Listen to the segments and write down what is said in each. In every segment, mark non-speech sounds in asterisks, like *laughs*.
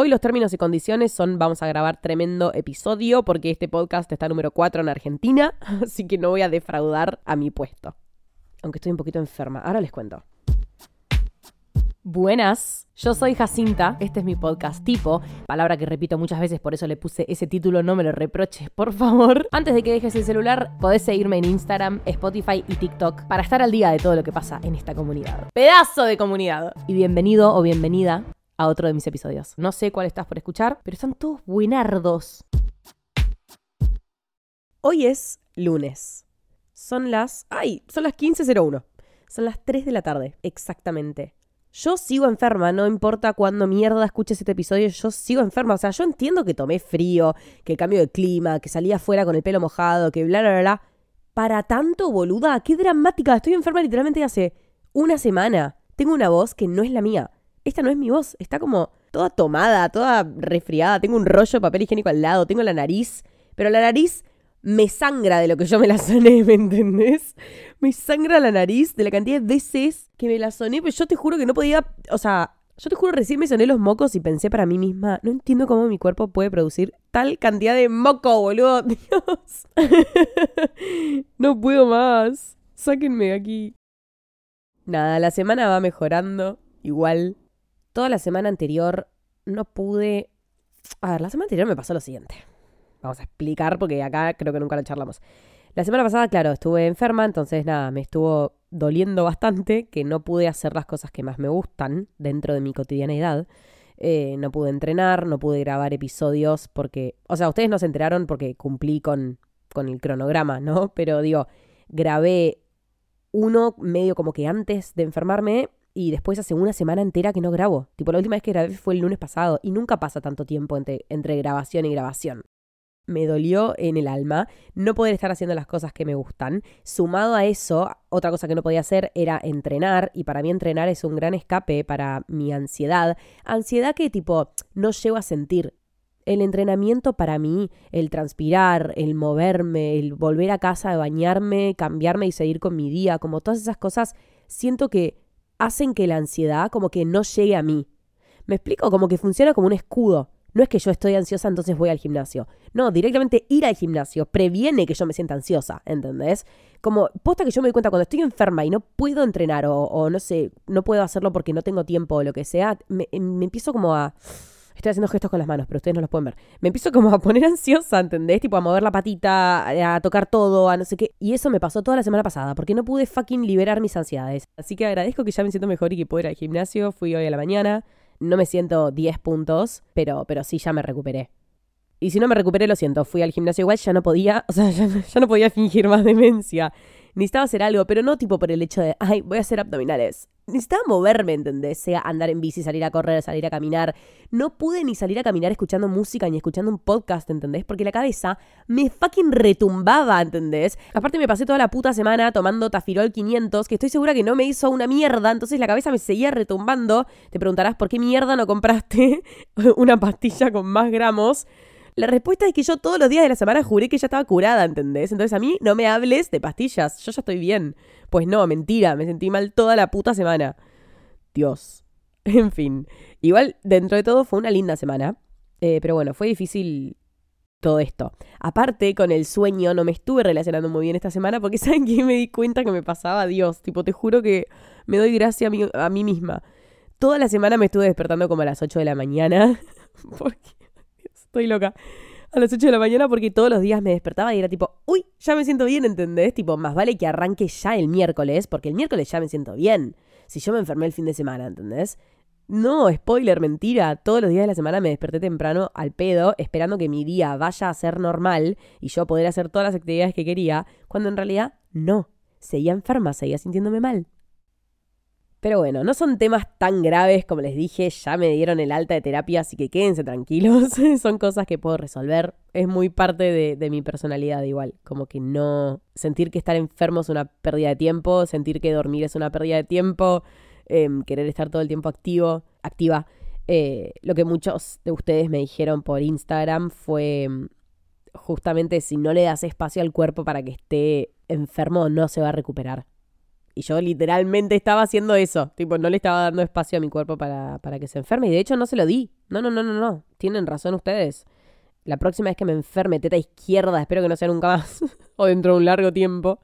Hoy los términos y condiciones son vamos a grabar tremendo episodio porque este podcast está número 4 en Argentina, *laughs* así que no voy a defraudar a mi puesto. Aunque estoy un poquito enferma, ahora les cuento. Buenas, yo soy Jacinta, este es mi podcast tipo, palabra que repito muchas veces, por eso le puse ese título, no me lo reproches, por favor. Antes de que dejes el celular, podés seguirme en Instagram, Spotify y TikTok para estar al día de todo lo que pasa en esta comunidad. Pedazo de comunidad. Y bienvenido o bienvenida a otro de mis episodios. No sé cuál estás por escuchar, pero están todos buenardos. Hoy es lunes. Son las... ¡Ay! Son las 15.01. Son las 3 de la tarde, exactamente. Yo sigo enferma, no importa cuándo mierda escuches este episodio, yo sigo enferma. O sea, yo entiendo que tomé frío, que el cambio de clima, que salí afuera con el pelo mojado, que bla, bla, bla, bla. Para tanto, boluda, qué dramática. Estoy enferma literalmente hace una semana. Tengo una voz que no es la mía esta no es mi voz, está como toda tomada, toda resfriada, tengo un rollo de papel higiénico al lado, tengo la nariz, pero la nariz me sangra de lo que yo me la soné, *laughs* ¿me entendés? Me sangra la nariz de la cantidad de veces que me la soné, pero yo te juro que no podía, o sea, yo te juro recién me soné los mocos y pensé para mí misma, no entiendo cómo mi cuerpo puede producir tal cantidad de moco, boludo, *laughs* Dios. no puedo más. Sáquenme de aquí. Nada, la semana va mejorando, igual toda la semana anterior no pude... A ver, la semana anterior me pasó lo siguiente. Vamos a explicar porque acá creo que nunca lo charlamos. La semana pasada, claro, estuve enferma, entonces nada, me estuvo doliendo bastante que no pude hacer las cosas que más me gustan dentro de mi cotidianeidad. Eh, no pude entrenar, no pude grabar episodios porque, o sea, ustedes no se enteraron porque cumplí con, con el cronograma, ¿no? Pero digo, grabé uno medio como que antes de enfermarme y después hace una semana entera que no grabo. Tipo, la última vez que grabé fue el lunes pasado y nunca pasa tanto tiempo entre, entre grabación y grabación. Me dolió en el alma no poder estar haciendo las cosas que me gustan. Sumado a eso, otra cosa que no podía hacer era entrenar y para mí entrenar es un gran escape para mi ansiedad. Ansiedad que tipo no llego a sentir. El entrenamiento para mí, el transpirar, el moverme, el volver a casa, bañarme, cambiarme y seguir con mi día, como todas esas cosas, siento que hacen que la ansiedad como que no llegue a mí. Me explico, como que funciona como un escudo. No es que yo estoy ansiosa, entonces voy al gimnasio. No, directamente ir al gimnasio previene que yo me sienta ansiosa, ¿entendés? Como, posta que yo me doy cuenta cuando estoy enferma y no puedo entrenar o, no sé, no puedo hacerlo porque no tengo tiempo o lo que sea, me empiezo como a Estoy haciendo gestos con las manos, pero ustedes no los pueden ver. Me empiezo como a poner *laughs* ansiosa, ¿entendés? Tipo a mover la patita, a tocar todo, a no sé qué. Y eso me pasó toda la semana pasada, porque no pude fucking liberar mis ansiedades. Así que agradezco que ya me siento mejor y que puedo ir al gimnasio. Fui hoy a la mañana. No me siento 10 puntos, pero, pero sí ya me recuperé. Y si no me recuperé, lo siento. Fui al gimnasio igual, ya no podía, *laughs* o sea, ya, ya no podía fingir más demencia necesitaba hacer algo, pero no tipo por el hecho de, ay, voy a hacer abdominales. Necesitaba moverme, ¿entendés? Sea andar en bici, salir a correr, salir a caminar. No pude ni salir a caminar escuchando música ni escuchando un podcast, ¿entendés? Porque la cabeza me fucking retumbaba, ¿entendés? Aparte me pasé toda la puta semana tomando Tafirol 500, que estoy segura que no me hizo una mierda, entonces la cabeza me seguía retumbando. Te preguntarás, ¿por qué mierda no compraste *laughs* una pastilla con más gramos? La respuesta es que yo todos los días de la semana juré que ya estaba curada, ¿entendés? Entonces a mí no me hables de pastillas, yo ya estoy bien. Pues no, mentira, me sentí mal toda la puta semana. Dios. *laughs* En fin. Igual, dentro de todo, fue una linda semana. Eh, pero bueno, fue difícil todo esto. Aparte, con el sueño no me estuve relacionando muy bien esta semana porque *laughs* ¿saben qué? Me di cuenta que me pasaba Dios. Tipo, te juro que me doy gracia a mí, a mí misma. Toda la semana me estuve despertando como a las 8 de la mañana. *laughs* porque estoy loca. A las 8 de la mañana porque todos los días me despertaba y era tipo, uy, ya me siento bien, ¿entendés? Tipo, más vale que arranque ya el miércoles, porque el miércoles ya me siento bien. Si yo me enfermé el fin de semana, ¿entendés? No, spoiler, mentira. Todos los días de la semana me desperté temprano al pedo, esperando que mi día vaya a ser normal y yo poder hacer todas las actividades que quería, cuando en realidad no. Seguía enferma, seguía sintiéndome mal. Pero bueno, no son temas tan graves como les dije, ya me dieron el alta de terapia, así que quédense tranquilos, *laughs* son cosas que puedo resolver. Es muy parte de, mi personalidad igual, como que no sentir que estar enfermo es una pérdida de tiempo, sentir que dormir es una pérdida de tiempo, em, querer estar todo el tiempo activo, activa. Eh, lo que muchos de ustedes me dijeron por Instagram fue em, justamente si no le das espacio al cuerpo para que esté enfermo, no se va a recuperar. Y yo literalmente estaba haciendo eso. Tipo, no le estaba dando espacio a mi cuerpo para, para que se enferme. Y de hecho no se lo di. No, no, no, no, no. Tienen razón ustedes. La próxima vez que me enferme, teta izquierda, espero que no sea nunca más. *laughs* o dentro de un largo tiempo.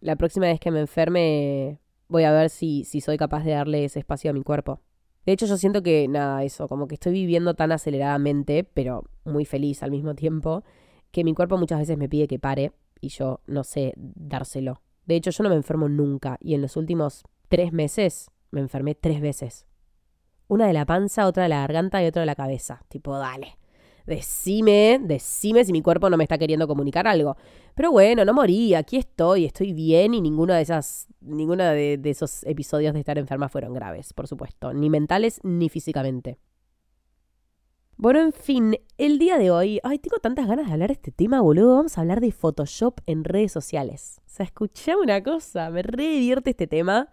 La próxima vez que me enferme, voy a ver si, si soy capaz de darle ese espacio a mi cuerpo. De hecho, yo siento que, nada, eso, como que estoy viviendo tan aceleradamente, pero muy feliz al mismo tiempo, que mi cuerpo muchas veces me pide que pare y yo no sé dárselo. De hecho, yo no me enfermo nunca y en los últimos tres meses me enfermé tres veces. Una de la panza, otra de la garganta y otra de la cabeza. Tipo, dale. Decime, decime si mi cuerpo no me está queriendo comunicar algo. Pero bueno, no morí, aquí estoy, estoy bien y ninguno de esas, ninguno de, de esos episodios de estar enferma fueron graves, por supuesto, ni mentales ni físicamente. Bueno, en fin, el día de hoy, ay, tengo tantas ganas de hablar de este tema, boludo. Vamos a hablar de Photoshop en redes sociales. O sea, escuché una cosa, me re divierte este tema.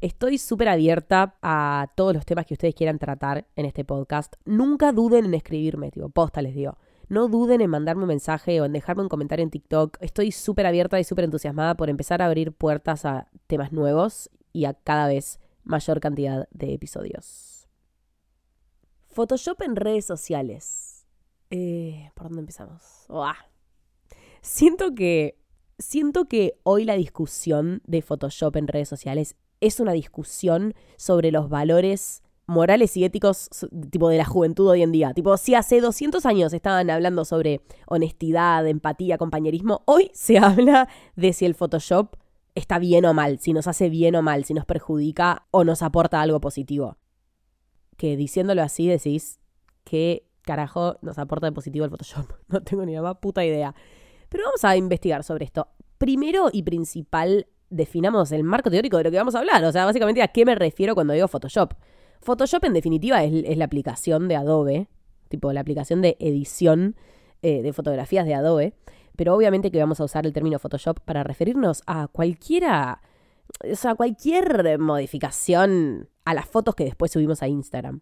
Estoy súper abierta a todos los temas que ustedes quieran tratar en este podcast. Nunca duden en escribirme, tipo, posta les digo. No duden en mandarme un mensaje o en dejarme un comentario en TikTok. Estoy súper abierta y súper entusiasmada por empezar a abrir puertas a temas nuevos y a cada vez mayor cantidad de episodios. Photoshop en redes sociales. Eh, ¿Por dónde empezamos? Siento que. Siento que hoy la discusión de Photoshop en redes sociales es una discusión sobre los valores morales y éticos tipo de la juventud hoy en día. Tipo, si hace 200 años estaban hablando sobre honestidad, empatía, compañerismo, hoy se *laughs* habla de si el Photoshop está bien o mal, si nos hace bien o mal, si nos perjudica o nos aporta algo positivo que diciéndolo así decís qué carajo nos aporta de positivo el Photoshop. *laughs* No tengo ni la más puta idea. Pero vamos a investigar sobre esto. Primero y principal, definamos el marco teórico de lo que vamos a hablar. O sea, básicamente a qué me refiero cuando digo Photoshop. Photoshop en definitiva es, la aplicación de Adobe, tipo la aplicación de edición eh, de fotografías de Adobe. Pero obviamente que vamos a usar el término Photoshop para referirnos a cualquiera o sea, cualquier modificación a las fotos que después subimos a Instagram.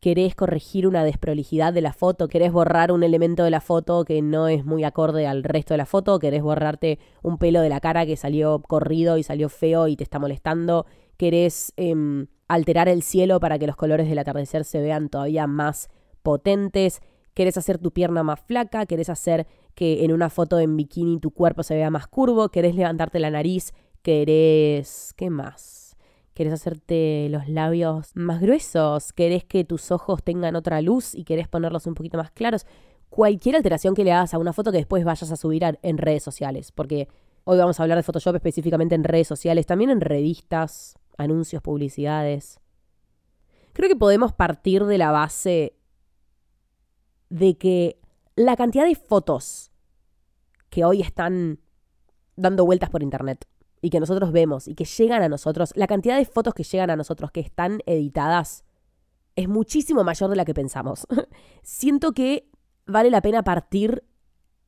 Querés corregir una desprolijidad de la foto, querés borrar un elemento de la foto que no es muy acorde al resto de la foto, querés borrarte un pelo de la cara que salió corrido y salió feo y te está molestando, querés em, alterar el cielo para que los colores del atardecer se vean todavía más potentes, querés hacer tu pierna más flaca, querés hacer que en una foto en bikini tu cuerpo se vea más curvo, querés levantarte la nariz querés... ¿Qué más? ¿Querés hacerte los labios más gruesos? ¿Querés que tus ojos tengan otra luz y querés ponerlos un poquito más claros? Cualquier alteración que le hagas a una foto que después vayas a subir en redes sociales, porque hoy vamos a hablar de Photoshop específicamente en redes sociales, también en revistas, anuncios, publicidades. Creo que podemos partir de la base de que la cantidad de fotos que hoy están dando vueltas por internet y que nosotros vemos y que llegan a nosotros, la cantidad de fotos que llegan a nosotros que están editadas es muchísimo mayor de la que pensamos. *laughs* Siento que vale la pena partir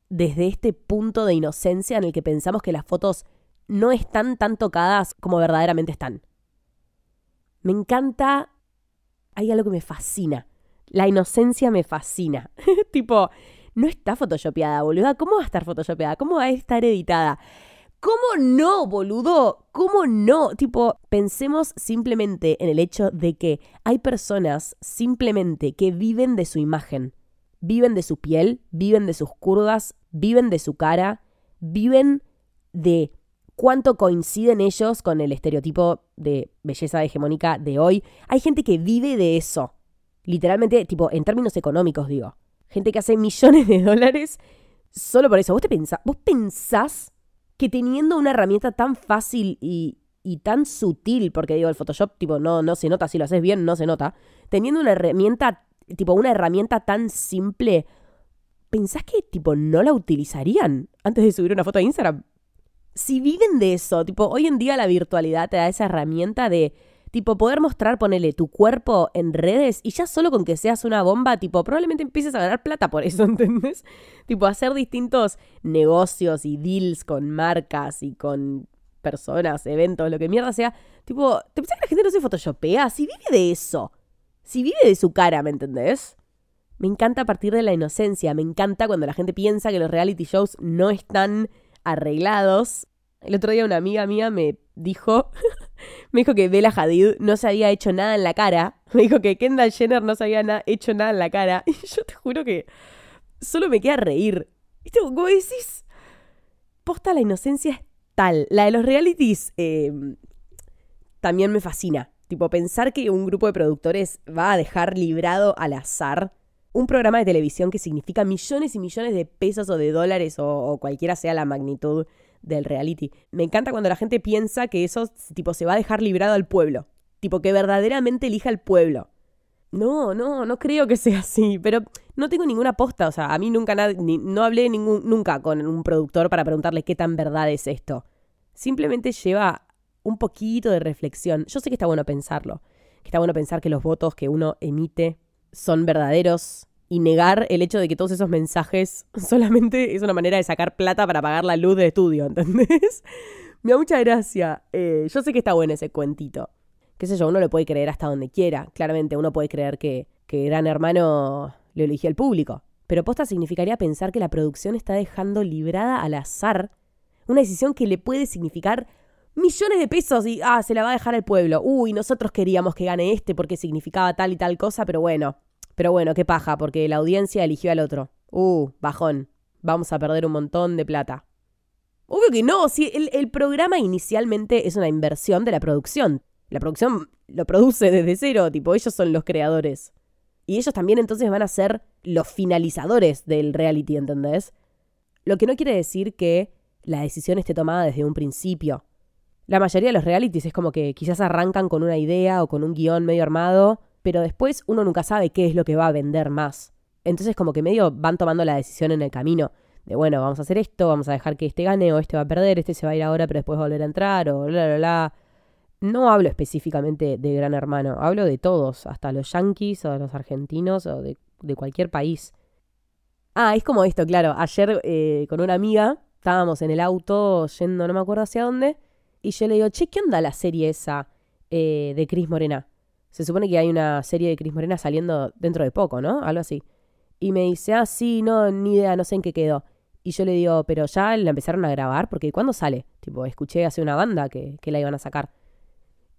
desde este punto de inocencia en el que pensamos que las fotos no están tan tocadas como verdaderamente están. Me encanta, hay algo que me fascina. La inocencia me fascina. *laughs* tipo, no está photoshopeada, boluda. ¿Cómo va a estar photoshopeada? ¿Cómo va a estar editada? ¿Cómo no, boludo? ¿Cómo no? Tipo, pensemos simplemente en el hecho de que hay personas simplemente que viven de su imagen, viven de su piel, viven de sus curvas, viven de su cara, viven de cuánto coinciden ellos con el estereotipo de belleza hegemónica de hoy. Hay gente que vive de eso. Literalmente, tipo, en términos económicos, digo. Gente que hace millones de dólares solo por eso. ¿Vos, te pensás, ¿Vos pensás que teniendo una herramienta tan fácil y, y tan sutil, porque digo, el Photoshop, tipo, no, no se nota, si lo haces bien, no se nota, teniendo una herramienta, tipo, una herramienta tan simple, ¿pensás que, tipo, no la utilizarían antes de subir una foto a Instagram? Si viven de eso, tipo, hoy en día la virtualidad te da esa herramienta de Tipo, poder mostrar, ponele tu cuerpo en redes y ya solo con que seas una bomba, tipo, probablemente empieces a ganar plata por eso, *laughs* ¿entendés? Tipo, hacer distintos negocios y deals con marcas y con personas, eventos, lo que mierda sea. Tipo, ¿te pensás que la gente no se photoshopea? Si vive de eso. Si vive de su cara, ¿me entendés? Me encanta partir de la inocencia. Me encanta cuando la gente piensa que los reality shows no están arreglados El otro día una amiga mía me dijo, *laughs* me dijo que Bella Hadid no se había hecho nada en la cara. Me dijo que Kendall Jenner no se había hecho nada en la cara. *laughs* Y yo te juro que solo me queda reír. ¿Viste? Como decís, posta la inocencia es tal. La de los realities em, también me fascina. Tipo, pensar que un grupo de productores va a dejar librado al azar un programa de televisión que significa millones y millones de pesos o de dólares o, cualquiera sea la magnitud del reality. Me encanta cuando la gente piensa que eso tipo se va a dejar librado al pueblo. Tipo que verdaderamente elija el pueblo. No, no, no creo que sea así, pero no tengo ninguna aposta, o sea, a mí nunca no hablé ningún, nunca con un productor para preguntarle qué tan verdad es esto. Simplemente lleva un poquito de reflexión. Yo sé que está bueno pensarlo, que está bueno pensar que los votos que uno emite son verdaderos y negar el hecho de que todos esos mensajes *laughs* solamente es una manera de sacar plata para pagar la luz de estudio, *laughs* ¿entendés? Me da mucha gracia. Eh, yo sé que está bueno ese cuentito. Qué sé yo, uno lo puede creer hasta donde quiera. Claramente uno puede creer que, que Gran Hermano lo eligió el público. Pero posta significaría pensar que la producción está dejando librada al azar una decisión que le puede significar millones de pesos y, ah, se la va a dejar al pueblo. Uy, nosotros queríamos que gane este porque significaba tal y tal cosa, pero bueno, pero bueno, qué paja, porque la audiencia eligió al otro. Uh, bajón. Vamos a perder un montón de plata. Obvio que no, si el, programa inicialmente es una inversión de la producción. La producción lo produce desde cero, tipo, ellos son los creadores. Y ellos también entonces van a ser los finalizadores del reality, ¿entendés? Lo que no quiere decir que la decisión esté tomada desde un principio. La mayoría de los realities es como que quizás arrancan con una idea o con un guion medio armado pero después uno nunca sabe qué es lo que va a vender más. Entonces como que medio van tomando la decisión en el camino. De bueno, vamos a hacer esto, vamos a dejar que este gane o este va a perder, este se va a ir ahora pero después va a volver a entrar o bla, bla, bla. No hablo específicamente de Gran Hermano, hablo de todos, hasta los yankees o los argentinos o de, cualquier país. Ah, es como esto, claro. Ayer eh, con una amiga estábamos en el auto yendo, no me acuerdo hacia dónde, y yo le digo, che, ¿qué onda la serie esa eh, de Cris Morena? Se supone que hay una serie de Cris Morena saliendo dentro de poco, ¿no? Algo así. Y me dice, ah, sí, no, ni idea, no sé en qué quedó. Y yo le digo, pero ya la empezaron a grabar, porque ¿cuándo sale? Tipo, escuché hace una banda que, que la iban a sacar.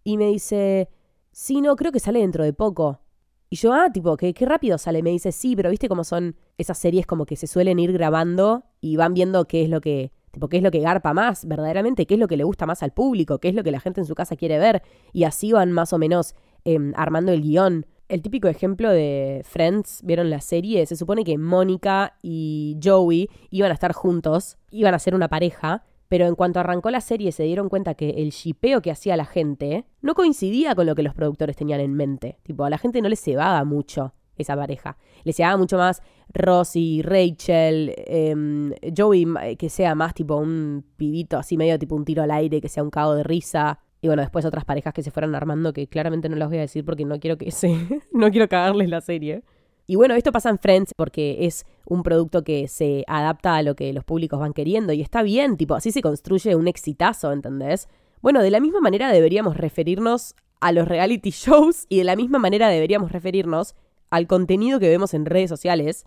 Y me dice, sí, no, creo que sale dentro de poco. Y yo, ah, tipo, qué, qué rápido sale. Me dice, sí, pero viste cómo son esas series como que se suelen ir grabando y van viendo qué es lo que, tipo, qué es lo que garpa más, verdaderamente, qué es lo que le gusta más al público, qué es lo que la gente en su casa quiere ver. Y así van más o menos Em, armando el guion. El típico ejemplo de Friends, ¿vieron la serie? Se supone que Mónica y Joey iban a estar juntos, iban a ser una pareja, pero en cuanto arrancó la serie se dieron cuenta que el shipeo que hacía la gente no coincidía con lo que los productores tenían en mente. Tipo, a la gente no le cebaba mucho esa pareja. Le cebaba mucho más Rosie, Rachel, em, Joey, que sea más tipo un pibito así medio tipo un tiro al aire, que sea un cago de risa. Y bueno, después otras parejas que se fueron armando que claramente no las voy a decir porque no quiero que *laughs* se. no quiero cagarles la serie. Y bueno, esto pasa en Friends porque es un producto que se adapta a lo que los públicos van queriendo y está bien, tipo, así se construye un exitazo, ¿entendés? Bueno, de la misma manera deberíamos referirnos a los reality *laughs* shows y de la misma manera deberíamos referirnos al contenido que vemos en redes sociales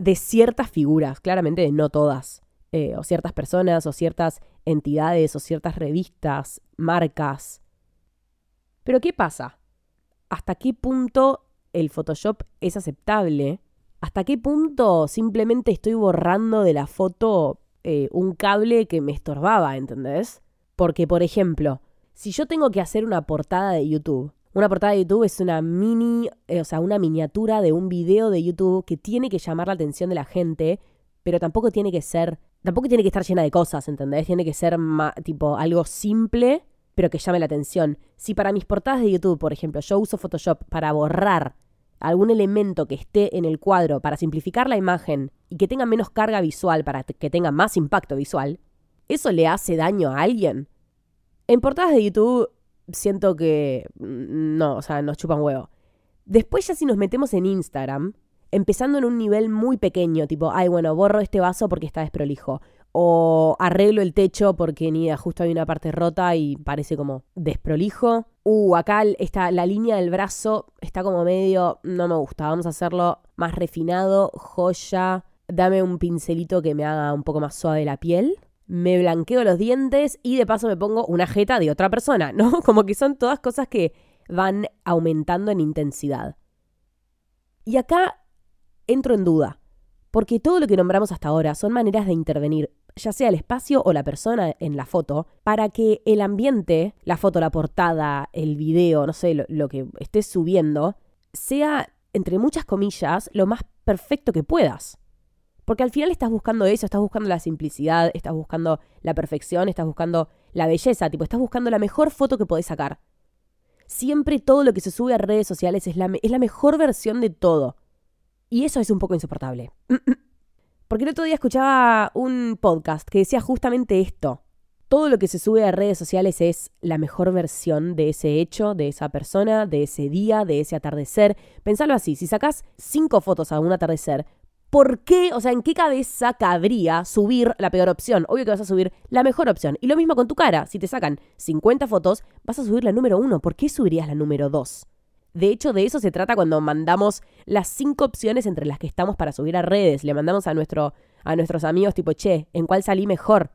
de ciertas figuras, claramente de no todas. Eh, o ciertas personas, o ciertas entidades, o ciertas revistas, marcas. Pero ¿qué pasa? ¿Hasta qué punto el Photoshop es aceptable? ¿Hasta qué punto simplemente estoy borrando de la foto eh, un cable que me estorbaba, ¿entendés? Porque, por ejemplo, si yo tengo que hacer una portada de YouTube, una portada de YouTube es una mini, eh, o sea, una miniatura de un video de YouTube que tiene que llamar la atención de la gente, pero tampoco tiene que ser tampoco tiene que estar llena de cosas, ¿entendés? Tiene que ser tipo algo simple, pero que llame la atención. Si para mis portadas de YouTube, por ejemplo, yo uso Photoshop para borrar algún elemento que esté en el cuadro para simplificar la imagen y que tenga menos carga visual para que tenga más impacto visual, ¿eso le hace daño a alguien? En portadas de YouTube siento que mm, no, o sea, nos chupan huevo. Después ya si nos metemos en Instagram, empezando en un nivel muy pequeño, tipo, ay, bueno, borro este vaso porque está desprolijo. O arreglo el techo porque ni justo hay una parte rota y parece como desprolijo. Uh, acá está la línea del brazo está como medio, no me gusta, vamos a hacerlo más refinado, joya. Dame un pincelito que me haga un poco más suave la piel. me blanqueo los dientes y de paso me pongo una jeta de otra persona, *laughs* ¿no? Como que son todas cosas que van aumentando en intensidad. Y acá entro en duda, porque todo lo que nombramos hasta ahora son maneras de intervenir, ya sea el espacio o la persona en la foto, para que el ambiente, la foto, la portada, el video, no sé, lo, que estés subiendo, sea, entre muchas comillas, lo más perfecto que puedas. Porque al final estás buscando eso, estás buscando la simplicidad, estás buscando la perfección, estás buscando la belleza, tipo, estás buscando la mejor foto que podés sacar. Siempre todo lo que se sube a redes sociales es la mejor versión de todo. Y eso es un poco insoportable. *clears throat* Porque el otro día escuchaba un podcast que decía justamente esto. Todo lo que se sube a redes sociales es la mejor versión de ese hecho, de esa persona, de ese día, de ese atardecer. Pensalo así, si sacas cinco fotos a un atardecer, ¿por qué, o sea, en qué cabeza cabría subir la peor opción? Obvio que vas a subir la mejor opción. Y lo mismo con tu cara. Si te sacan 50 fotos, vas a subir la número uno. ¿Por qué subirías la número dos? De hecho, de eso se trata cuando mandamos las cinco opciones entre las que estamos para subir a redes. Le mandamos a, nuestro, a nuestros amigos tipo, che, ¿en cuál salí mejor?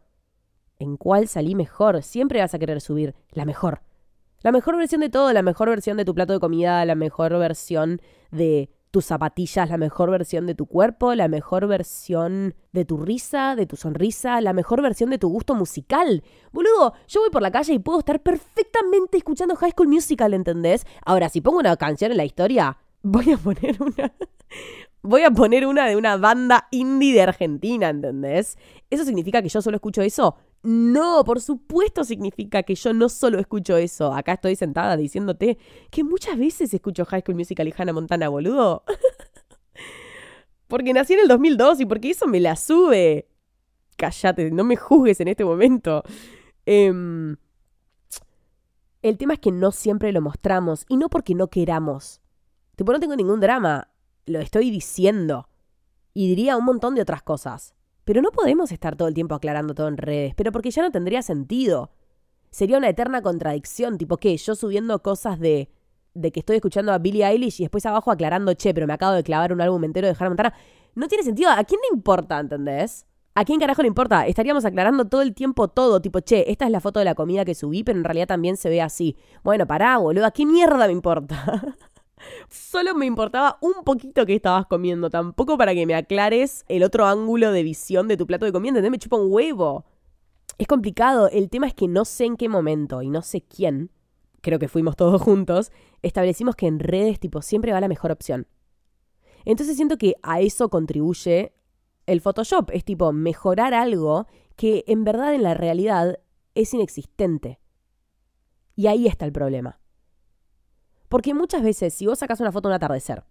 ¿En cuál salí mejor? Siempre vas a querer subir la mejor. La mejor versión de todo, la mejor versión de tu plato de comida, la mejor versión de tus zapatillas, la mejor versión de tu cuerpo, la mejor versión de tu risa, de tu sonrisa, la mejor versión de tu gusto musical. Boludo, yo voy por la calle y puedo estar perfectamente escuchando High School Musical, ¿entendés? Ahora, si pongo una canción en la historia, voy a poner una... *laughs* Voy a poner una de una banda indie de Argentina, ¿entendés? ¿Eso significa que yo solo escucho eso? No, por supuesto significa que yo no solo escucho eso. Acá estoy sentada diciéndote que muchas veces escucho High School Musical y Hannah Montana, boludo. *laughs* porque nací en el 2002 y porque eso me la sube. Cállate, no me juzgues en este momento. Em, el tema es que no siempre lo mostramos y no porque no queramos. Tipo, no tengo ningún drama. Lo estoy diciendo. Y diría un montón de otras cosas. Pero no podemos estar todo el tiempo aclarando todo en redes, pero porque ya no tendría sentido. Sería una eterna contradicción, tipo que yo subiendo cosas de de que estoy escuchando a Billie Eilish y después abajo aclarando, che, pero me acabo de clavar un álbum entero de Hannah Montana. No tiene sentido. ¿A quién le importa, entendés? ¿A quién carajo le importa? Estaríamos aclarando todo el tiempo todo, tipo, che, esta es la foto de la comida que subí, pero en realidad también se ve así. Bueno, pará, boludo, ¿a qué mierda me importa? *laughs* Solo me importaba un poquito que estabas comiendo, tampoco para que me aclares el otro ángulo de visión de tu plato de comida, ¿entendés? Me chupa un huevo. Es complicado, el tema es que no sé en qué momento y no sé quién, creo que fuimos todos *laughs* juntos, establecimos que en redes tipo siempre va la mejor opción. Entonces siento que a eso contribuye el Photoshop, es tipo mejorar algo que en verdad en la realidad es inexistente. Y ahí está el problema. Porque muchas veces, si vos sacas una foto de un atardecer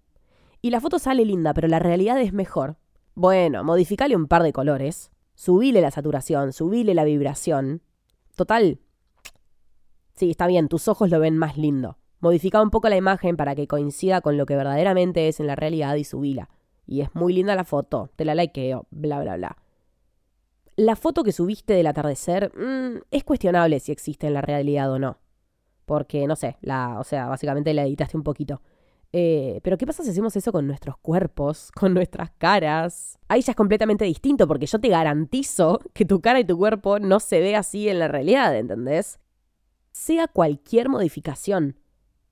y la foto sale linda, pero la realidad es mejor, bueno, modificale un par de colores, subile la saturación, subile la vibración. Total. Sí, está bien, tus ojos lo ven más lindo. Modifica un poco la imagen para que coincida con lo que verdaderamente es en la realidad y subila. Y es muy linda la foto, te la likeo, bla, bla, bla. La foto que subiste del atardecer mm, es cuestionable si existe en la realidad o no porque no sé, la, o sea, básicamente la editaste un poquito. Eh, pero ¿qué pasa si hacemos eso con nuestros cuerpos, *laughs* con nuestras caras? Ahí ya es completamente distinto porque yo te garantizo *laughs* que tu cara y tu cuerpo no se ve así en la realidad, ¿entendés? Sea cualquier modificación.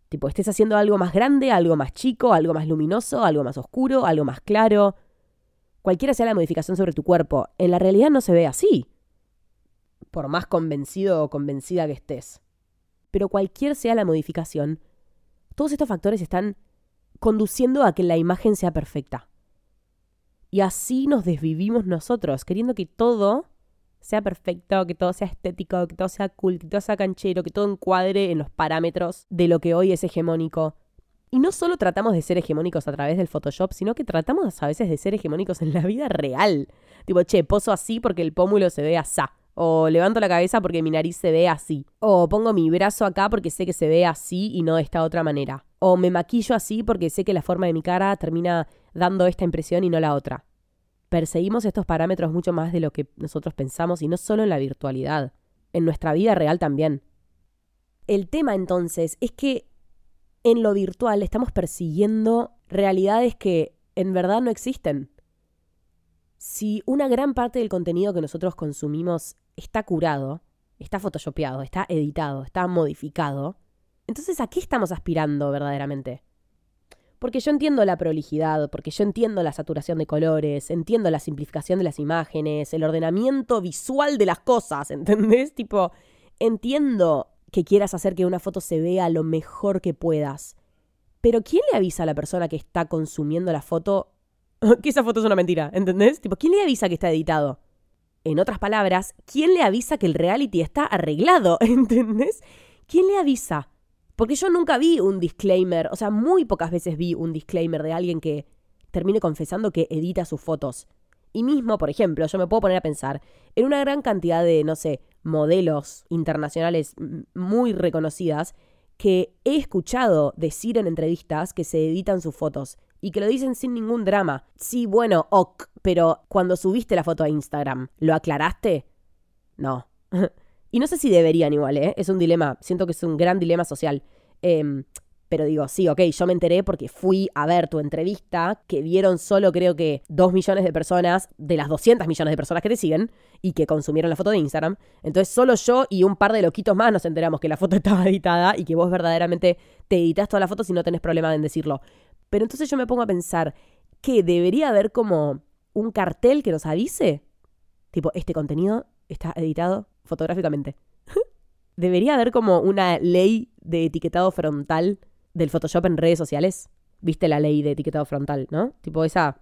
Tipo, estés haciendo algo más grande, algo más chico, algo más luminoso, algo más oscuro, algo más claro. Cualquiera sea la modificación sobre tu cuerpo, en la realidad no se ve así. Por más convencido o convencida que estés pero cualquier sea la modificación, todos estos factores están conduciendo a que la imagen sea perfecta. Y así nos desvivimos nosotros, queriendo que todo sea perfecto, que todo sea estético, que todo sea cool, que todo sea canchero, que todo encuadre en los parámetros de lo que hoy es hegemónico. Y no solo tratamos de ser hegemónicos a través del Photoshop, sino que tratamos a veces de ser hegemónicos en la vida real. Tipo, che, poso así porque el pómulo se ve asá. O levanto la cabeza porque mi nariz se ve así. O pongo mi brazo acá porque sé que se ve así y no de esta otra manera. O me maquillo así porque sé que la forma de mi cara termina dando esta impresión y no la otra. Perseguimos estos parámetros mucho más de lo que nosotros pensamos y no solo en la virtualidad, en nuestra vida real también. El tema entonces es que en lo virtual estamos persiguiendo realidades que en verdad no existen. Si una gran parte del contenido que nosotros consumimos está curado, está photoshopeado, está editado, está modificado, entonces ¿a qué estamos aspirando verdaderamente? Porque yo entiendo la prolijidad, porque yo entiendo la saturación de colores, entiendo la simplificación de las imágenes, el ordenamiento visual de las cosas, *laughs* ¿entendés? Tipo, entiendo que quieras hacer que una foto se vea lo mejor que puedas. Pero ¿quién le avisa a la persona que está consumiendo la foto *laughs* que esa foto es una mentira? ¿Entendés? Tipo, ¿quién le avisa que está editado? En otras palabras, ¿quién le avisa que el reality está arreglado? *laughs* ¿Entendés? ¿Quién le avisa? Porque yo nunca vi un disclaimer, o sea, muy pocas veces vi un disclaimer de alguien que termine confesando que edita sus fotos. Y mismo, por ejemplo, yo me puedo poner a pensar en una gran cantidad de, no sé, modelos internacionales muy reconocidas que he escuchado decir en entrevistas que se editan sus fotos y que lo dicen sin ningún drama. Sí, bueno, ok, pero cuando subiste la foto a Instagram, ¿lo aclaraste? No. *laughs* Y no sé si deberían igual, ¿eh? Es un dilema, siento que es un gran dilema social. Em, pero digo, sí, ok, yo me enteré porque fui a ver tu entrevista, que vieron solo creo que 2 millones de personas, de las 200 millones de personas que te siguen, y que consumieron la foto de Instagram. Entonces solo yo y un par de loquitos más nos enteramos que la foto *laughs* estaba editada y que vos verdaderamente te editas toda la foto si no tenés problema en decirlo. Pero entonces yo me pongo a pensar, ¿qué? ¿Debería haber como un cartel que nos avise? Tipo, este contenido está editado fotográficamente. *laughs* Debería haber como una ley de etiquetado frontal del Photoshop en redes sociales. ¿Viste la ley de etiquetado frontal, no? Tipo esa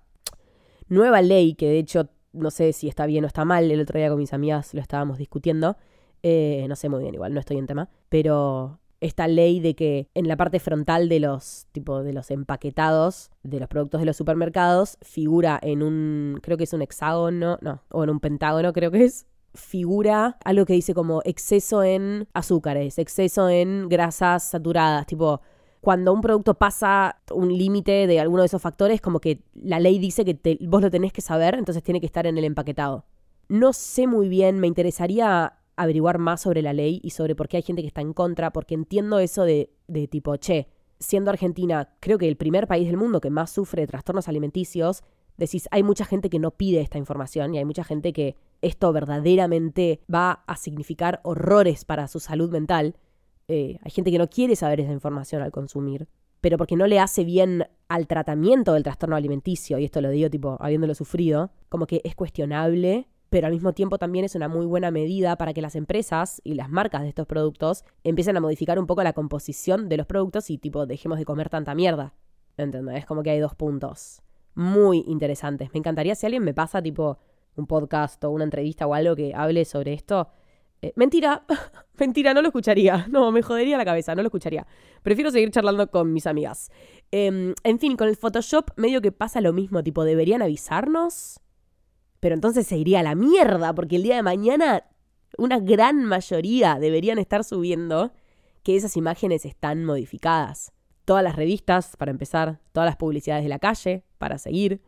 nueva ley que de hecho no sé si está bien o está mal. El otro día con mis amigas lo estábamos discutiendo. Eh, no sé muy bien, igual, no estoy en tema. Pero esta ley de que en la parte frontal de los tipo de los empaquetados de los productos de los supermercados figura en un creo que es un hexágono no o en un pentágono creo que es figura algo que dice como exceso en azúcares, exceso en grasas saturadas, tipo cuando un producto pasa un límite de alguno de esos factores, como que la ley dice que vos lo tenés que saber, entonces tiene que estar en el empaquetado. No sé muy bien, me interesaría averiguar más sobre la ley y sobre por qué hay gente que está en contra, porque entiendo eso de, tipo, che, siendo Argentina, creo que el primer país del mundo que más sufre de trastornos alimenticios, decís, hay mucha gente que no pide esta información y hay mucha gente que esto verdaderamente va a significar horrores para su salud mental. Eh, hay gente que no quiere saber esa información al consumir, pero porque no le hace bien al tratamiento del trastorno alimenticio, y esto lo digo tipo habiéndolo sufrido, como que es cuestionable, pero al mismo tiempo también es una muy buena medida para que las empresas y las marcas de estos productos empiecen a modificar un poco la composición de los productos y tipo dejemos de comer tanta mierda. ¿Entendés? Es como que hay dos puntos muy interesantes. Me encantaría si alguien me pasa tipo un podcast o una entrevista o algo que hable sobre esto. Eh, mentira, *laughs* mentira, no lo escucharía. *laughs* No, me jodería la cabeza, no lo escucharía. Prefiero seguir charlando con mis amigas. Em, en fin, con el Photoshop medio que pasa lo mismo, tipo, deberían avisarnos. Pero entonces se iría a la mierda, porque el día de mañana una gran mayoría deberían estar subiendo que esas imágenes están modificadas todas las revistas, para empezar, todas las publicidades de la calle, para seguir.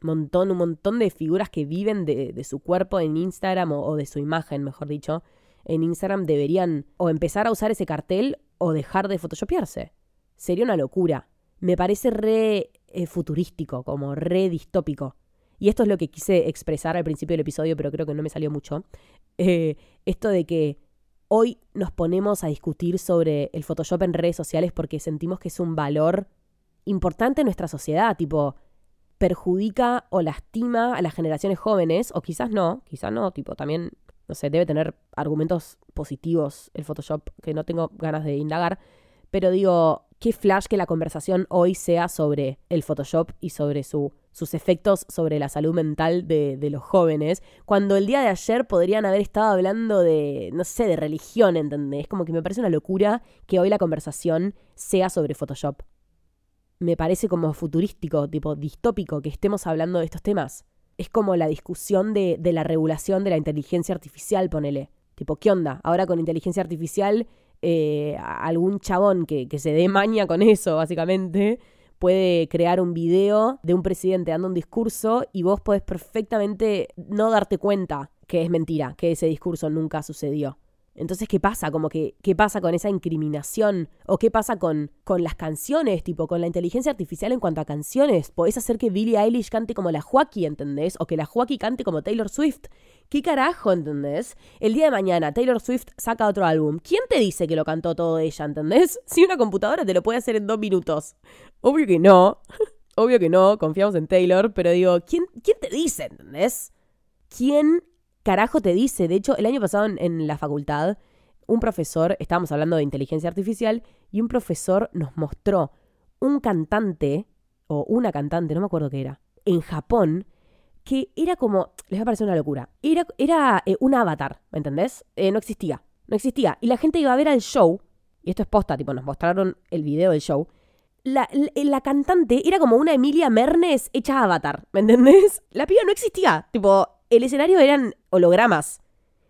Montón, un montón de figuras que viven de, su cuerpo en Instagram o, de su imagen, mejor dicho, en Instagram deberían o empezar a usar ese cartel o dejar de photoshopearse. Sería una locura. Me parece re eh, futurístico, como re distópico. Y esto es lo que quise expresar al principio del episodio, pero creo que no me salió mucho. Eh, esto de que hoy nos ponemos a discutir sobre el Photoshop en redes sociales porque sentimos que es un valor importante en nuestra sociedad, tipo, perjudica o lastima a las generaciones jóvenes, o quizás no, quizás no, tipo, también, no sé, debe tener argumentos positivos el Photoshop que no tengo ganas de indagar, pero digo, qué flash que la conversación hoy sea sobre el Photoshop y sobre su sus efectos sobre la salud mental de, los jóvenes, cuando el día de ayer podrían haber estado hablando de, no sé, de religión, ¿entendés? Como que me parece una locura que hoy la conversación sea sobre Photoshop. Me parece como futurístico, tipo distópico, que estemos hablando de estos temas. Es como la discusión de, la regulación de la inteligencia artificial, ponele. Tipo, ¿qué onda? Ahora con inteligencia artificial, eh, algún chabón que, que se dé maña con eso, básicamente, puede crear un video de un presidente dando un discurso y vos podés perfectamente no darte cuenta que es mentira, que ese discurso nunca sucedió. Entonces, ¿qué pasa? ¿qué pasa con esa incriminación? ¿O qué pasa con, con las canciones? Tipo, con la inteligencia artificial en cuanto a canciones. Podés hacer que Billie Eilish cante como la Joaquí, ¿entendés? O que la Joaquí cante como Taylor Swift. ¿Qué carajo, entendés? El día de mañana Taylor Swift saca otro álbum. ¿Quién te dice que lo cantó todo ella, entendés? *laughs* Si una computadora te lo puede hacer en dos minutos. Obvio que no. *laughs* Obvio que no, confiamos en Taylor, pero digo, ¿quién, quién te dice, entendés? ¿Quién carajo te dice? De hecho, el año pasado en, la facultad, un profesor, estábamos hablando de inteligencia artificial, y un profesor nos mostró un cantante, o una cantante, no me acuerdo qué era, en Japón, que era como, les va a parecer una locura, era, era eh, un avatar, ¿me entendés? Eh, no existía, no existía. Y la gente iba a ver al show, y esto es posta, tipo, nos mostraron el video del show, la, la, cantante era como una Emilia Mernes hecha avatar, ¿me entendés? La piba no existía, tipo, el escenario eran hologramas.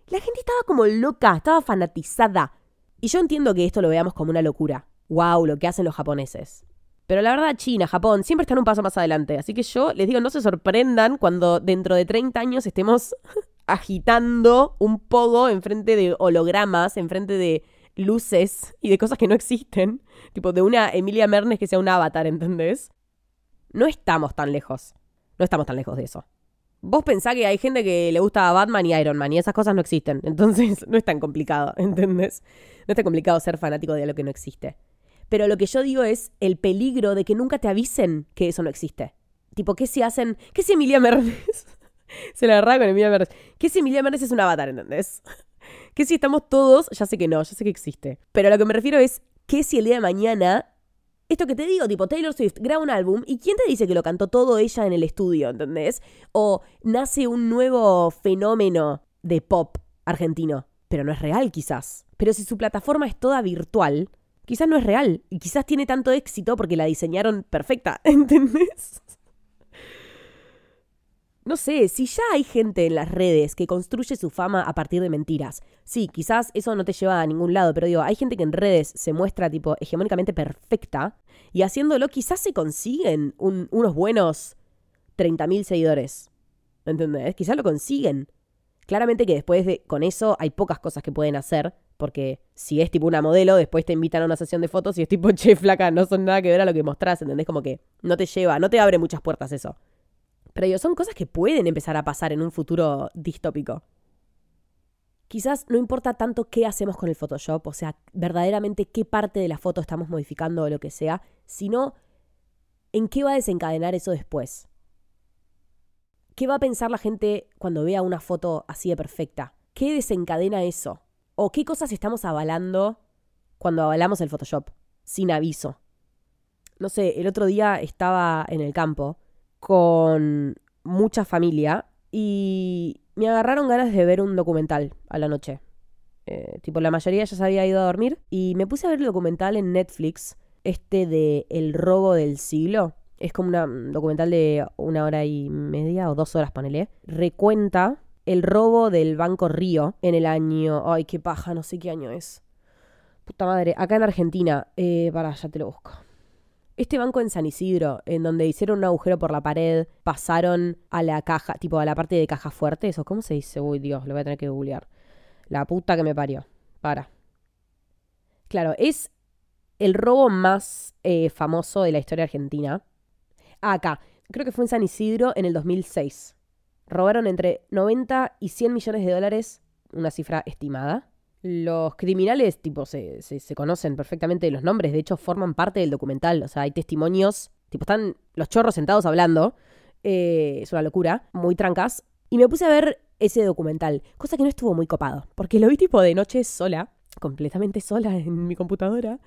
La gente estaba como loca, estaba fanatizada. Y yo entiendo que esto lo veamos como una locura. ¡Wow! Lo que hacen los japoneses. Pero la verdad, China, Japón, siempre están un paso más adelante. Así que yo les digo, no se sorprendan cuando dentro de 30 años estemos *laughs* agitando un pogo enfrente de hologramas, enfrente de luces y de cosas que no existen. Tipo, de una Emilia Mernes que sea un avatar, ¿entendés? No estamos tan lejos. No estamos tan lejos de eso. Vos pensás que hay gente que le gusta Batman y Iron Man y esas cosas no existen. Entonces *laughs* no es tan complicado, *laughs* ¿entendés? No es tan complicado ser fanático de lo que no existe. Pero lo que yo digo es el peligro de que nunca te avisen que eso no existe. Tipo, ¿qué si hacen? ¿Qué si Emilia Mernes? *laughs* Se la agarra con Emilia Mernes. ¿Qué si Emilia Mernes es un avatar, ¿entendés? ¿Qué si estamos todos? Ya sé que no, ya sé que existe. Pero a lo que me refiero es, ¿qué si el día de mañana esto que te digo, tipo Taylor Swift graba un álbum y ¿quién te dice que lo cantó todo ella en el estudio, ¿entendés? O nace un nuevo fenómeno de pop argentino, pero no es real quizás. Pero si su plataforma es toda virtual, quizás no es real y quizás tiene tanto éxito porque la diseñaron perfecta, *laughs* ¿entendés? No sé, si ya hay gente en las redes que construye su fama a partir de mentiras. Sí, quizás eso no te lleva a ningún lado, pero digo, hay gente que en redes se muestra tipo hegemónicamente perfecta y haciéndolo quizás se consiguen unos buenos 30.000 seguidores. ¿Entendés? Quizás lo consiguen. Claramente que después de con eso hay pocas cosas que pueden hacer, porque si es tipo una modelo, después te invitan a una sesión de fotos y es tipo, che, flaca, no son nada que ver a lo que mostrás, ¿entendés? Como que no te lleva, no te abre muchas puertas eso. Pero son cosas que pueden empezar a pasar en un futuro distópico. Quizás no importa tanto qué hacemos con el Photoshop, o sea, verdaderamente qué parte de la foto estamos modificando o lo que sea, sino en qué va a desencadenar eso después. ¿Qué va a pensar la gente cuando vea una foto así de perfecta? ¿Qué desencadena eso? ¿O qué cosas estamos avalando cuando avalamos el Photoshop? Sin aviso. No sé, el otro día estaba en el campo con mucha familia y me agarraron ganas de ver un documental a la noche. Eh, tipo, la mayoría ya se había ido a dormir y me puse a ver el documental en Netflix, este de El robo del siglo. Es como un documental de una hora y media o dos horas, ponele. Recuenta el robo del Banco Río en el año... Ay, qué paja, no sé qué año es. Puta madre, acá en Argentina. Eh, para, ya te lo busco. Este banco en San Isidro, en donde hicieron un agujero por la pared, pasaron a la caja, tipo a la parte de caja fuerte, ¿eso cómo se dice? Uy, Dios, lo voy a tener que googlear. La puta que me parió. Para. Claro, es el robo más eh, famoso de la historia argentina. Ah, acá. Creo que fue en San Isidro en el 2006. Robaron entre 90 y 100 millones de dólares, una cifra estimada. Los criminales, tipo, se, se, conocen perfectamente los nombres, de hecho forman parte del documental, o sea, hay testimonios, tipo, están los chorros sentados hablando, eh, es una locura, muy trancas, y me puse a ver ese documental, cosa que no estuvo muy copado, porque lo vi tipo de noche sola, completamente sola en mi computadora,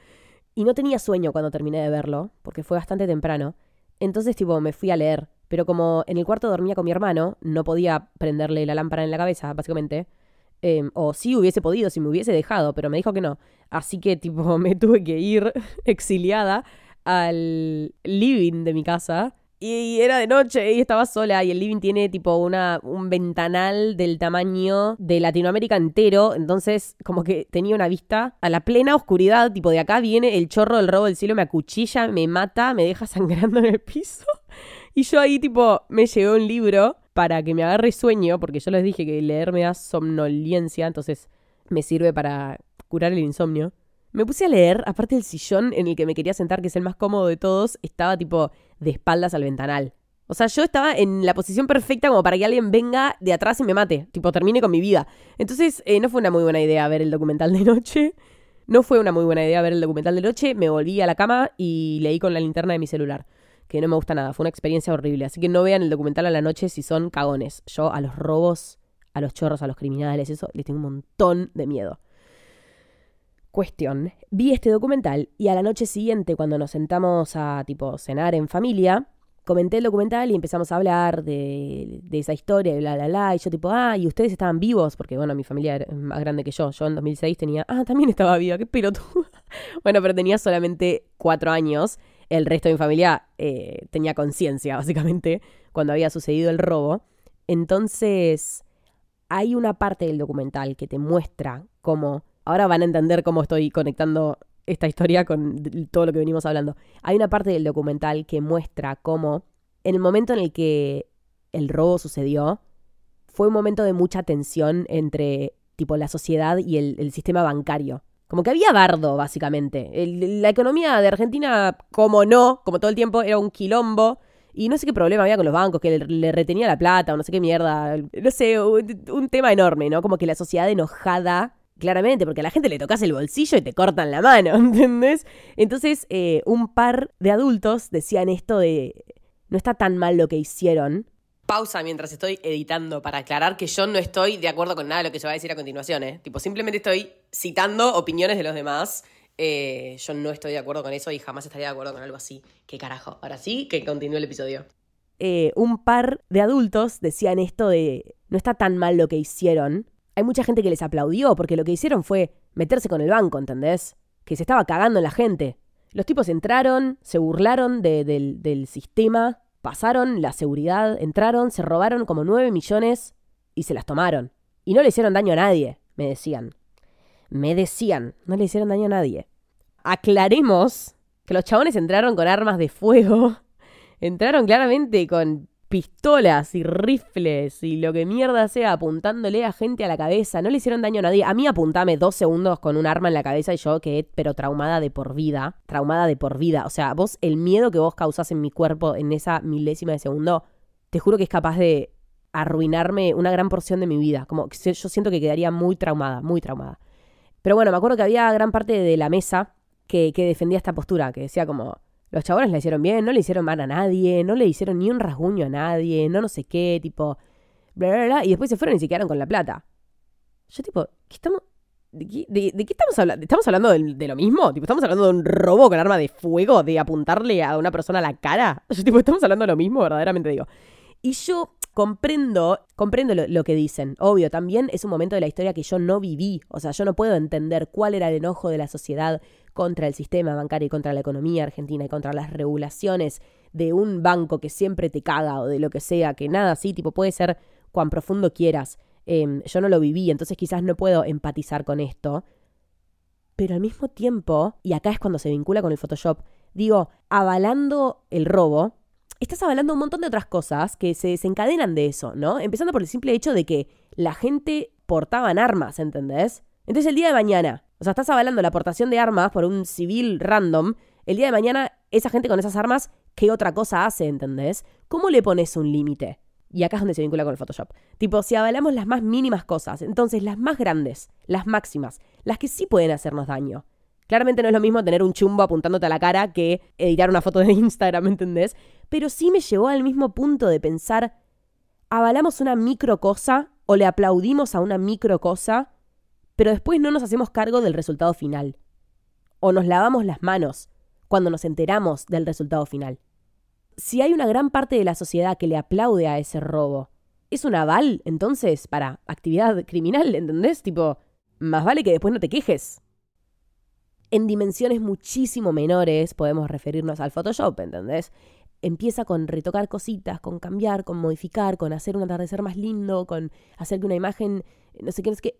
y no tenía sueño cuando terminé de verlo, porque fue bastante temprano, entonces tipo me fui a leer, pero como en el cuarto dormía con mi hermano, no podía prenderle la lámpara en la cabeza, básicamente, Em, o sí hubiese podido si me hubiese dejado, pero me dijo que no. Así que, tipo, *laughs* me tuve que ir exiliada al living de mi casa. Y era de noche y estaba sola. Y el living tiene tipo una, un ventanal del tamaño de Latinoamérica entero. Entonces, como que tenía una vista a la plena oscuridad. Tipo, de acá viene el chorro del robo del cielo, me acuchilla, me mata, me deja *laughs* sangrando en el piso. Y yo ahí, tipo, me llegó un libro para que me agarre sueño, porque yo les dije que leer me da somnolencia, entonces me sirve para curar el insomnio. Me puse a leer, aparte del sillón en el que me quería sentar, que es el más cómodo de todos, estaba tipo de espaldas al ventanal. O sea, yo estaba en la posición perfecta como para que alguien venga de atrás y me mate, tipo termine con mi vida. Entonces, eh, no fue una muy buena idea ver el documental de noche. No fue una muy buena idea ver el documental de noche. Me volví a la cama y leí con la linterna de mi celular, que no me gusta nada. Fue una experiencia horrible. Así que no vean el documental a la noche si son cagones. Yo a los robos, a los chorros, a los criminales, eso, les tengo un montón de miedo. Cuestión, vi este documental y a la noche siguiente, cuando nos sentamos a tipo cenar en familia, comenté el documental y empezamos a hablar de, esa historia y bla, bla, bla. Y yo tipo, ah, y ustedes estaban vivos, porque bueno, mi familia era más grande que yo. Yo en 2006 tenía, ah, también estaba viva, qué pelotuda. *laughs* bueno, pero tenía solamente cuatro años. El resto de mi familia eh, tenía conciencia, *laughs* básicamente, cuando había sucedido el robo. Entonces, hay una parte del documental que te muestra cómo Ahora van a entender cómo estoy conectando esta historia con todo lo que venimos hablando. Hay una parte del documental que muestra cómo en el momento en el que el robo sucedió, fue un momento de mucha tensión entre tipo la sociedad y el, sistema bancario. Como que había bardo, básicamente. la economía de Argentina, como no, como todo el tiempo, era un quilombo. Y no sé qué problema había con los bancos, que le, retenía la plata o no sé qué mierda. No sé, un tema enorme, ¿no? Como que la sociedad enojada Claramente, porque a la gente le tocas el bolsillo y te cortan la mano, *laughs* ¿entendés? Entonces, eh, un par de adultos decían esto de, no está tan mal lo que hicieron. Pausa mientras estoy editando para aclarar que yo no estoy de acuerdo con nada de lo que se va a decir a continuación, ¿eh? Tipo, simplemente estoy citando opiniones de los demás. Eh, yo no estoy de acuerdo con eso y jamás estaría de acuerdo con algo así. ¿Qué carajo? Ahora sí, que continúe el episodio. Eh, un par de adultos decían esto de, no está tan mal lo que hicieron, hay mucha gente que les aplaudió porque lo que hicieron fue meterse con el banco, ¿entendés? Que se estaba cagando en la gente. Los tipos entraron, se burlaron del, del sistema, pasaron la seguridad, entraron, se robaron como 9 millones y se las tomaron. Y no le hicieron daño a nadie, me decían. Me decían, no le hicieron daño a nadie. Aclaremos que los chabones entraron con armas de fuego. *laughs* Entraron claramente con pistolas y rifles y lo que mierda sea apuntándole a gente a la cabeza. No le hicieron daño a nadie. A mí apuntame dos segundos con un arma en la cabeza y yo quedé, pero traumada de por vida. Traumada de por vida. O sea, vos, el miedo que vos causás en mi cuerpo en esa milésima de segundo, te juro que es capaz de arruinarme una gran porción de mi vida. Como yo siento que quedaría muy traumada, muy traumada. Pero bueno, me acuerdo que había gran parte de la mesa que, que defendía esta postura, que decía como, los chabones le hicieron bien, no le hicieron mal a nadie, no le hicieron ni un rasguño a nadie, no no sé qué, tipo, bla, bla, bla, y después se fueron y se quedaron con la plata. Yo tipo, ¿qué estamos, de, qué, estamos hablando? ¿Estamos hablando de, lo mismo? Tipo, ¿estamos hablando de un robo con arma de fuego, de apuntarle a una persona a la cara? Yo tipo, ¿estamos hablando de lo mismo? Verdaderamente digo. Y yo comprendo, comprendo lo, lo, que dicen. Obvio, también es un momento de la historia que yo no viví. O sea, yo no puedo entender cuál era el enojo de la sociedad contra el sistema bancario y contra la economía argentina y contra las regulaciones de un banco que siempre te caga o de lo que sea, que nada así, tipo, puede ser cuán profundo quieras. Em, yo no lo viví, entonces quizás no puedo empatizar con esto. Pero al mismo tiempo, y acá es cuando se vincula con el Photoshop, digo, avalando el robo, estás avalando un montón de otras cosas que se desencadenan de eso, ¿no? Empezando por el simple hecho de que la gente portaban armas, ¿entendés? Entonces el día de mañana, o sea, estás avalando la aportación de armas por un civil random. El día de mañana, esa gente con esas armas, ¿qué otra cosa hace, entendés? ¿Cómo le pones un límite? Y acá es donde se vincula con el Photoshop. Tipo, si avalamos las más mínimas cosas, entonces las más grandes, las máximas, las que sí pueden hacernos daño. Claramente no es lo mismo tener un chumbo apuntándote a la cara que editar una foto de Instagram, *laughs* ¿entendés? Pero sí me llevó al mismo punto de pensar, ¿avalamos una micro cosa o le aplaudimos a una micro cosa pero después no nos hacemos cargo del resultado final. O nos lavamos las manos cuando nos enteramos del resultado final. Si hay una gran parte de la sociedad que le aplaude a ese robo, ¿es un aval entonces para actividad criminal? *laughs* ¿Entendés? Tipo, más vale que después no te quejes. En dimensiones muchísimo menores podemos referirnos al Photoshop, ¿entendés? Empieza con retocar cositas, con cambiar, con modificar, con hacer un atardecer más lindo, con hacer que una imagen, no sé qué, no sé qué.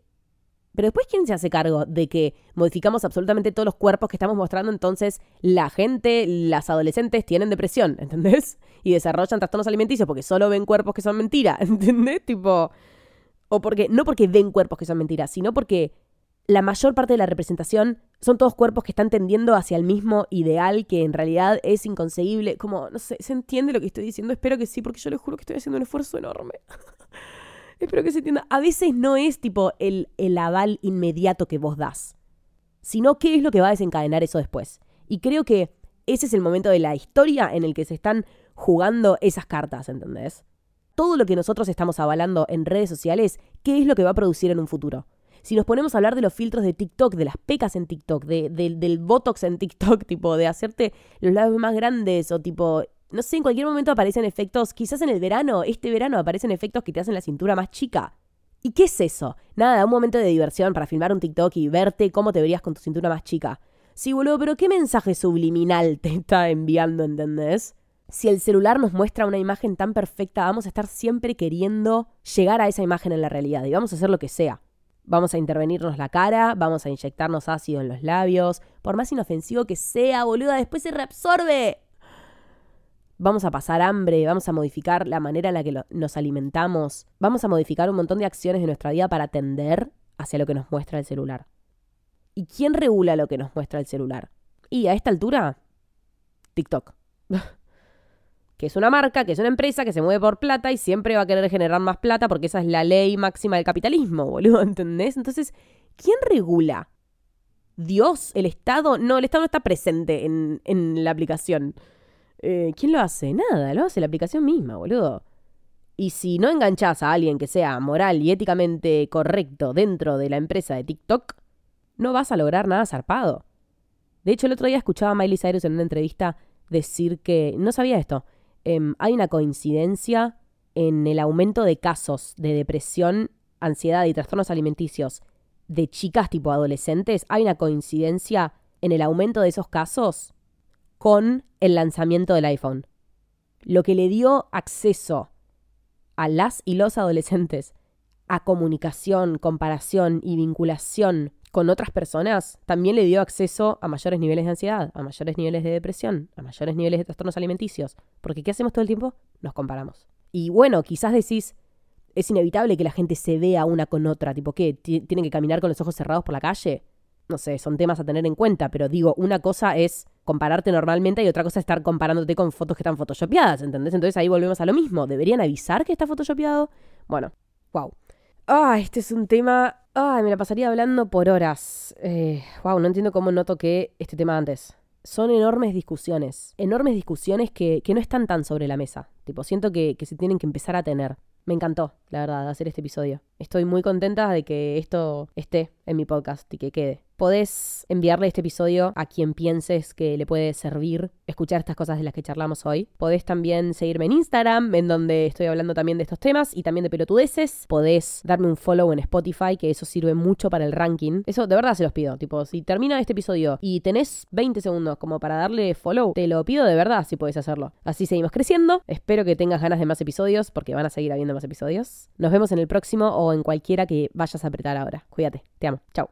Pero después, ¿quién se hace cargo de que modificamos absolutamente todos los cuerpos que estamos mostrando? Entonces, la gente, las adolescentes tienen depresión, ¿entendés? *laughs* Y desarrollan trastornos alimenticios porque solo ven cuerpos que son mentiras, *laughs* ¿entendés? Tipo. O porque. No porque ven cuerpos que son mentiras, sino porque la mayor parte de la representación son todos cuerpos que están tendiendo hacia el mismo ideal que en realidad es inconcebible. Como, no sé, ¿se entiende lo que estoy diciendo? Espero que sí, porque yo les juro que estoy haciendo un esfuerzo enorme. *laughs* Espero que se entienda. A veces no es tipo el, el aval inmediato que vos das, sino qué es lo que va a desencadenar eso después. Y creo que ese es el momento de la historia en el que se están jugando esas cartas, ¿entendés? Todo lo que nosotros estamos avalando en redes sociales, ¿qué es lo que va a producir en un futuro? Si nos ponemos a hablar de los filtros de TikTok, de las pecas en TikTok, de, del Botox en TikTok, *laughs* tipo de hacerte los labios más grandes o tipo no sé, en cualquier momento aparecen efectos, quizás en el verano, este verano aparecen efectos que te hacen la cintura más chica. ¿Y qué es eso? Nada, un momento de diversión para filmar un TikTok y verte cómo te verías con tu cintura más chica. Sí, boludo, pero ¿qué mensaje subliminal *laughs* te está enviando, entendés? Si el celular nos muestra una imagen tan perfecta, vamos a estar siempre queriendo llegar a esa imagen en la realidad y vamos a hacer lo que sea. Vamos a intervenirnos la cara, vamos a inyectarnos ácido en los labios, por más inofensivo que sea, boluda, después se reabsorbe vamos a pasar hambre, vamos a modificar la manera en la que nos alimentamos, vamos a modificar un montón de acciones de nuestra vida para tender hacia lo que nos muestra el celular. ¿Y quién regula lo que nos muestra el celular? Y a esta altura, TikTok. *laughs* que es una marca, que es una empresa que se mueve por plata y siempre va a querer generar más plata porque esa es la ley máxima del capitalismo, *laughs* boludo, ¿entendés? Entonces, ¿quién regula? ¿Dios? ¿El Estado? No, el Estado no está presente en, en la aplicación. Eh, ¿Quién lo hace? Nada, lo hace la aplicación misma, boludo. Y si no enganchás a alguien que sea moral y éticamente correcto dentro de la empresa de TikTok, no vas a lograr nada zarpado. De hecho, el otro día escuchaba a Miley Cyrus en una entrevista decir que, no sabía esto, em, hay una coincidencia en el aumento de casos de depresión, ansiedad y trastornos alimenticios de chicas tipo adolescentes, hay una coincidencia en el aumento de esos casos con el lanzamiento del iPhone. Lo que le dio acceso a las y los adolescentes a comunicación, comparación y vinculación con otras personas, también le dio acceso a mayores niveles de ansiedad, a mayores niveles de depresión, a mayores niveles de trastornos alimenticios. Porque ¿qué hacemos todo el tiempo? Nos comparamos. Y bueno, quizás decís, es inevitable que la gente se vea una con otra, tipo, ¿qué? ¿Tienen que caminar con los ojos cerrados por la calle? No sé, son temas a tener en cuenta, pero digo, una cosa es compararte normalmente y otra cosa es estar comparándote con fotos que están photoshopeadas, ¿entendés? Entonces ahí volvemos a lo mismo. ¿Deberían avisar que está photoshopeado? Bueno, wow. Ah, este es un tema. Ay, me la pasaría hablando por horas. Eh, wow, no entiendo cómo no toqué este tema antes. Son enormes discusiones. Enormes discusiones que, que no están tan sobre la mesa. Tipo, siento que, que se tienen que empezar a tener. Me encantó, la verdad, hacer este episodio. Estoy muy contenta de que esto esté en mi podcast y que quede podés enviarle este episodio a quien pienses que le puede servir escuchar estas cosas de las que charlamos hoy. Podés también seguirme en Instagram, en donde estoy hablando también de estos temas y también de pelotudeces. Podés darme un follow en Spotify, que eso sirve mucho para el ranking. Eso de verdad se los pido. Tipo, si termina este episodio y tenés 20 segundos como para darle follow, te lo pido de verdad si podés hacerlo. Así seguimos creciendo. Espero que tengas ganas de más episodios, porque van a seguir habiendo más episodios. Nos vemos en el próximo o en cualquiera que vayas a apretar ahora. Cuídate. Te amo. Chao.